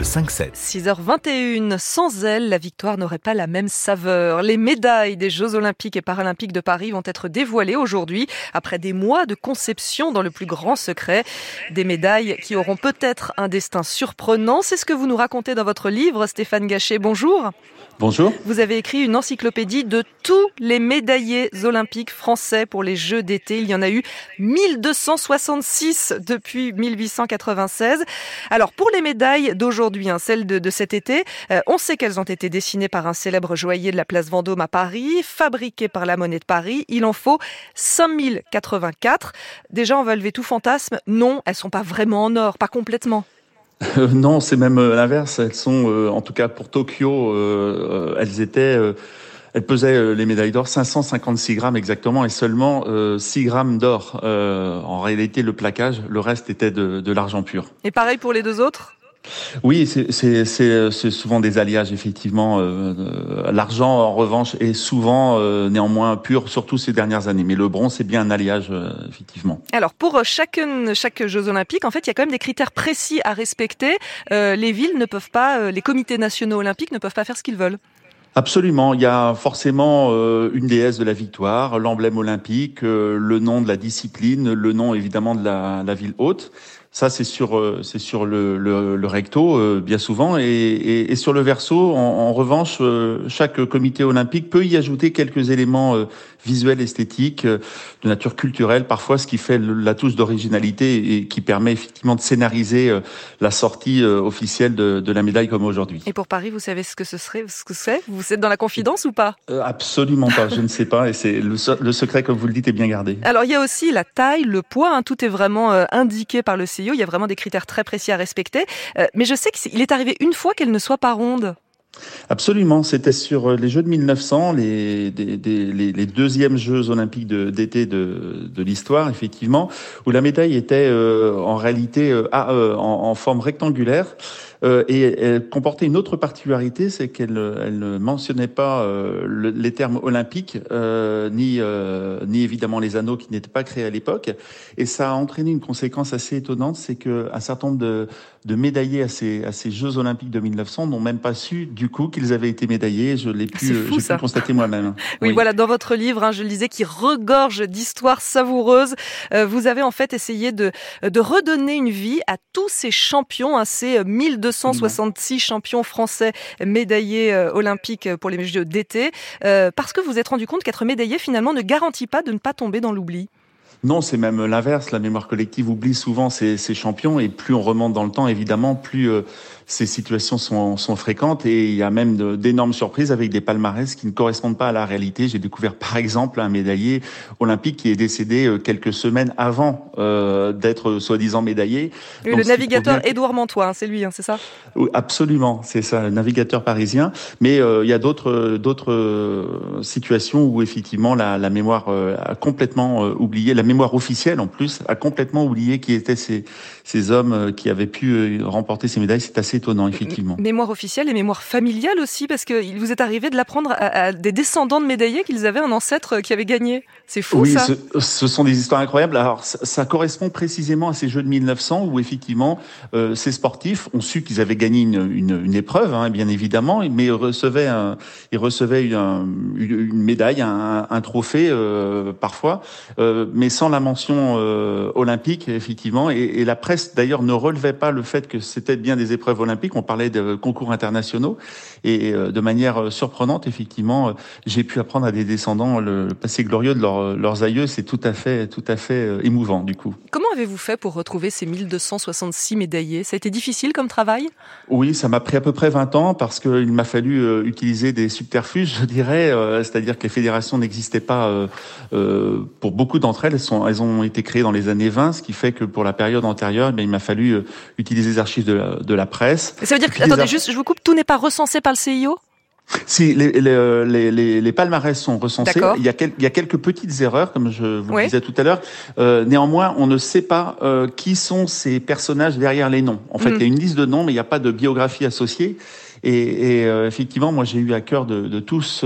Le 5-7. 6h21, sans elle, la victoire n'aurait pas la même saveur. Les médailles des Jeux Olympiques et Paralympiques de Paris vont être dévoilées aujourd'hui, après des mois de conception dans le plus grand secret. Des médailles qui auront peut-être un destin surprenant. C'est ce que vous nous racontez dans votre livre, Stéphane Gachet. Bonjour. Bonjour. Vous avez écrit une encyclopédie de tous les médaillés olympiques français pour les Jeux d'été. Il y en a eu 1266 depuis 1896. Alors pour les médailles d'aujourd'hui, hein, celles de, de, cet été, euh, on sait qu'elles ont été dessinées par un célèbre joaillier de la place Vendôme à Paris, fabriquées par la Monnaie de Paris. Il en faut 5084. Déjà, on va lever tout fantasme. Non, elles sont pas vraiment en or, pas complètement. Euh, non, c'est même euh, l'inverse. Elles sont, euh, en tout cas pour Tokyo, euh, elles étaient, elles pesaient les médailles d'or 556 grammes exactement et seulement 6 grammes d'or. en réalité, le plaquage, le reste était de, de l'argent pur. Et pareil pour les deux autres? Oui, c'est souvent des alliages, effectivement. Euh, L'argent, en revanche, est souvent euh, néanmoins pur, surtout ces dernières années. Mais le bronze, c'est bien un alliage, euh, effectivement. Alors, pour chaque, chaque Jeux olympiques, en fait, il y a quand même des critères précis à respecter. Euh, les villes ne peuvent pas, les comités nationaux olympiques ne peuvent pas faire ce qu'ils veulent. Absolument, il y a forcément euh, une déesse de la victoire, l'emblème olympique, euh, le nom de la discipline, le nom évidemment de la, la ville haute. Ça, c'est sur euh, c'est sur le, le, le recto euh, bien souvent et, et, et, sur le verso. En, en revanche, euh, chaque comité olympique peut y ajouter quelques éléments visuels, esthétiques, de nature culturelle, parfois, ce qui fait la touche d'originalité et qui permet effectivement de scénariser la sortie officielle de, de la médaille comme aujourd'hui. Et pour Paris, vous savez ce que ce serait, ce que c'est? Vous êtes dans la confidence ou pas? Absolument pas. Je ne sais pas et c'est le, le, secret, comme vous le dites, est bien gardé. Alors il y a aussi la taille, le poids. Hein, tout est vraiment indiqué par le il y a vraiment des critères très précis à respecter. Euh, mais je sais qu'il est arrivé une fois qu'elle ne soit pas ronde. Absolument, c'était sur les Jeux de 1900, les, deuxièmes Jeux olympiques d'été de, l'histoire, effectivement, où la médaille était euh, en réalité euh, euh, en, forme rectangulaire. Euh, et elle comportait une autre particularité, c'est qu'elle elle ne mentionnait pas euh, le, les termes olympiques, euh, ni, ni évidemment les anneaux qui n'étaient pas créés à l'époque. Et ça a entraîné une conséquence assez étonnante, c'est qu'un certain nombre de, de médaillés à ces, à ces Jeux olympiques de 1900 n'ont même pas su du coup qu'ils avaient été médaillés. Je l'ai pu, fou, pu constater moi-même. Oui, oui, voilà, dans votre livre, hein, je le disais, qui regorge d'histoires savoureuses, vous avez en fait essayé de, de redonner une vie à tous ces champions, à ces 1266 champions français médaillés euh, olympiques pour les Jeux d'été, euh, parce que vous vous êtes rendu compte qu'être médaillé finalement ne garantit pas de ne pas tomber dans l'oubli. Non, c'est même l'inverse. La mémoire collective oublie souvent ses, ses, champions et plus on remonte dans le temps, évidemment, plus euh, ces situations sont, sont, fréquentes et il y a même d'énormes surprises avec des palmarès qui ne correspondent pas à la réalité. J'ai découvert par exemple un médaillé olympique qui est décédé euh, quelques semaines avant euh, d'être soi-disant médaillé. Donc, le navigateur Édouard Mantois, hein, c'est lui, hein, c'est ça? Oui, Absolument, c'est ça, le navigateur parisien. Mais euh, il y a d'autres d'autres situations où effectivement la, la mémoire a complètement oublié, la mémoire officielle en plus a complètement oublié qui étaient ces, ces hommes qui avaient pu remporter ces médailles. C'est assez étonnant, effectivement. Mémoire officielle et mémoire familiale aussi, parce qu'il vous est arrivé de l'apprendre à, à, des descendants de médaillés qu'ils avaient un ancêtre qui avait gagné. C'est fou, oui, ça. Ce, ce, sont des histoires incroyables. Alors, ça, ça, correspond précisément à ces Jeux de 1900 où, effectivement, euh, ces sportifs ont su qu'ils avaient gagné une, une, une épreuve, hein, bien évidemment, mais ils recevaient, un, ils recevaient une, une médaille, un, un trophée, euh, parfois, euh, mais sans la mention olympique, effectivement. Et, et la presse, d'ailleurs, ne relevait pas le fait que c'était bien des épreuves olympiques olympiques, on parlait de concours internationaux, et euh, de manière surprenante, effectivement, j'ai pu apprendre à des descendants le passé glorieux de leur, leurs aïeux. C'est tout à fait, tout à fait émouvant, du coup. Comment avez-vous fait pour retrouver ces 1266 médaillés? Ça a été difficile comme travail? Oui, ça m'a pris à peu près 20 ans parce qu'il m'a fallu utiliser des subterfuges, je dirais, c'est-à-dire que les fédérations n'existaient pas pour beaucoup d'entre elles. Elles, sont, elles ont été créées dans les années 20, ce qui fait que pour la période antérieure, eh il m'a fallu utiliser les archives de la, de la presse ça veut dire que, attendez, juste, je vous coupe, tout n'est pas recensé par le CIO si les, les, les, les, palmarès sont recensés, il y, a quel, il y a quelques petites erreurs, comme je vous oui. le disais tout à l'heure. Euh, néanmoins, on ne sait pas euh, qui sont ces personnages derrière les noms. En fait, mmh. il y a une liste de noms, mais il n'y a pas de biographie associée. Et, et effectivement, moi j'ai eu à cœur de, de tous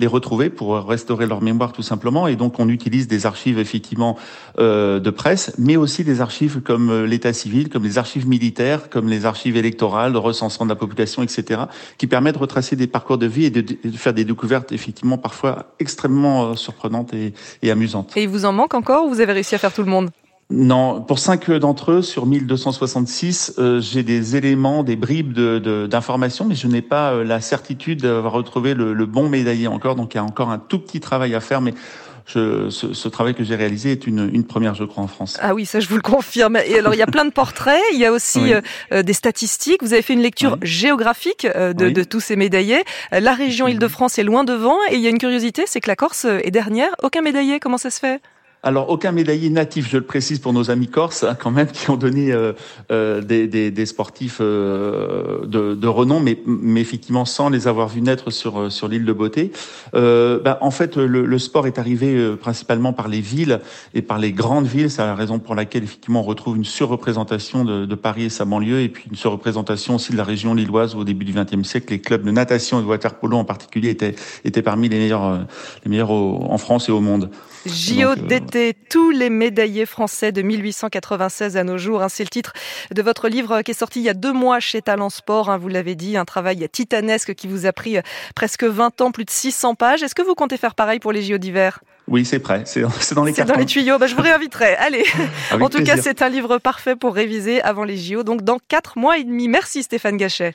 les retrouver pour restaurer leur mémoire tout simplement. Et donc on utilise des archives effectivement de presse, mais aussi des archives comme l'état civil, comme les archives militaires, comme les archives électorales, le recensement de la population, etc., qui permettent de retracer des parcours de vie et de, de faire des découvertes effectivement parfois extrêmement surprenantes et, et amusantes. Et il vous en manque encore ou vous avez réussi à faire tout le monde? Non, pour cinq d'entre eux sur 1266, euh, j'ai des éléments, des bribes d'informations, de, mais je n'ai pas euh, la certitude d'avoir retrouvé le, le, bon médaillé encore. Donc il y a encore un tout petit travail à faire, mais je, ce, ce, travail que j'ai réalisé est une, une, première, je crois, en France. Ah oui, ça je vous le confirme. Et alors il y a plein de portraits, il y a aussi oui. euh, des statistiques. Vous avez fait une lecture oui. géographique euh, de, oui. de, tous ces médaillés. La région Île-de-France est loin devant, et il y a une curiosité, c'est que la Corse est dernière. Aucun médaillé. Comment ça se fait? Alors, aucun médaillé natif, je le précise pour nos amis corses, hein, quand même, qui ont donné euh, euh, des, des, des, sportifs euh, de, de, renom, mais, mais, effectivement sans les avoir vus naître sur, sur l'île de Beauté. Ben, en fait, le, le, sport est arrivé principalement par les villes et par les grandes villes. C'est la raison pour laquelle, effectivement, on retrouve une surreprésentation de, de Paris et sa banlieue, et puis une surreprésentation aussi de la région lilloise au début du XXe siècle. Les clubs de natation et de waterpolo en particulier étaient, étaient parmi les meilleurs, les meilleurs au, en France et au monde. JO d'été, tous les médaillés français de 1896 à nos jours. Hein, c'est le titre de votre livre qui est sorti il y a deux mois chez Talent Sport. Hein, vous l'avez dit, un travail titanesque qui vous a pris presque 20 ans, plus de 600 pages. Est-ce que vous comptez faire pareil pour les JO d'hiver? Oui, c'est prêt. C'est dans les C'est dans les tuyaux. Bah, je vous réinviterai. Allez. en tout plaisir. cas, c'est un livre parfait pour réviser avant les JO. Donc, dans quatre mois et demi. Merci Stéphane Gachet.